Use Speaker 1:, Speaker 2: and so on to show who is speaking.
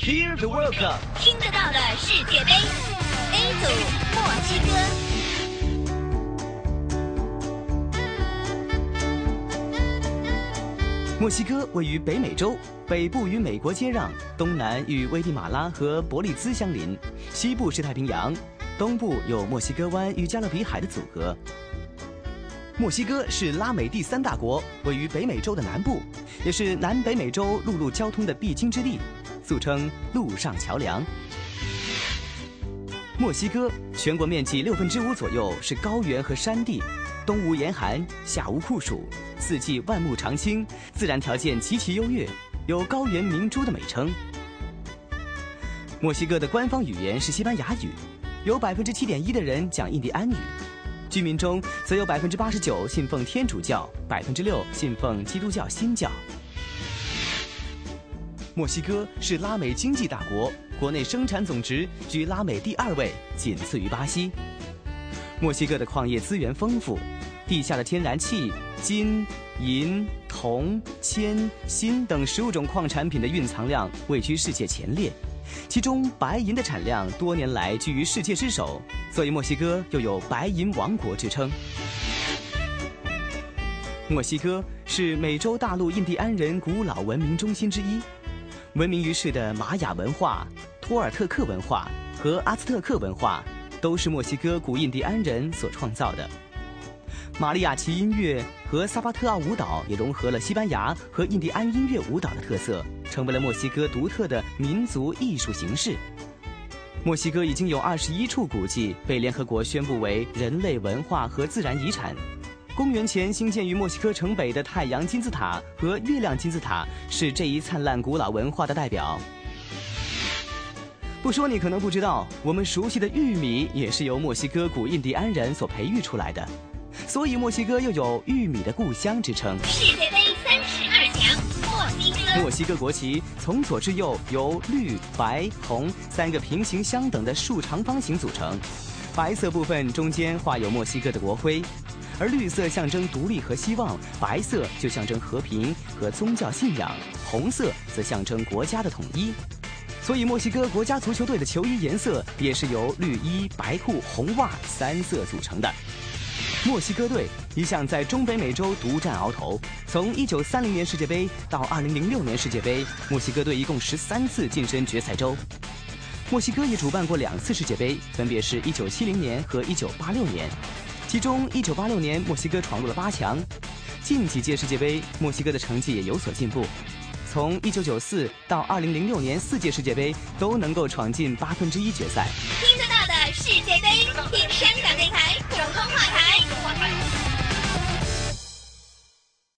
Speaker 1: Hear the World Cup，
Speaker 2: 听得到的世界杯，A 组墨西
Speaker 1: 哥。墨西哥位于北美洲，北部与美国接壤，东南与危地马拉和伯利兹相邻，西部是太平洋，东部有墨西哥湾与加勒比海的阻隔。墨西哥是拉美第三大国，位于北美洲的南部，也是南北美洲陆路交通的必经之地，俗称“陆上桥梁”。墨西哥全国面积六分之五左右是高原和山地，冬无严寒，夏无酷暑，四季万木常青，自然条件极其优越，有“高原明珠”的美称。墨西哥的官方语言是西班牙语，有百分之七点一的人讲印第安语。居民中则有百分之八十九信奉天主教，百分之六信奉基督教新教。墨西哥是拉美经济大国，国内生产总值居拉美第二位，仅次于巴西。墨西哥的矿业资源丰富，地下的天然气、金、银、铜、铅、锌等十五种矿产品的蕴藏量位居世界前列。其中白银的产量多年来居于世界之首，所以墨西哥又有“白银王国”之称。墨西哥是美洲大陆印第安人古老文明中心之一，闻名于世的玛雅文化、托尔特克文化和阿兹特克文化，都是墨西哥古印第安人所创造的。玛利亚奇音乐和萨巴特奥舞蹈也融合了西班牙和印第安音乐舞蹈的特色，成为了墨西哥独特的民族艺术形式。墨西哥已经有二十一处古迹被联合国宣布为人类文化和自然遗产。公元前兴建于墨西哥城北的太阳金字塔和月亮金字塔是这一灿烂古老文化的代表。不说你可能不知道，我们熟悉的玉米也是由墨西哥古印第安人所培育出来的。所以，墨西哥又有“玉米的故乡”之称。
Speaker 2: 世界杯三十二强，墨西哥。
Speaker 1: 墨西哥国旗从左至右由绿、白、红三个平行相等的竖长方形组成，白色部分中间画有墨西哥的国徽，而绿色象征独立和希望，白色就象征和平和宗教信仰，红色则象征国家的统一。所以，墨西哥国家足球队的球衣颜色也是由绿衣、白裤、红袜三色组成的。墨西哥队一向在中北美洲独占鳌头。从1930年世界杯到2006年世界杯，墨西哥队一共十三次晋身决赛周。墨西哥也主办过两次世界杯，分别是一九七零年和一九八六年。其中，，1986年墨西哥闯入了八强。近几届世界杯，墨西哥的成绩也有所进步。从1994到2006年四届世界杯都能够闯进八分之一决赛。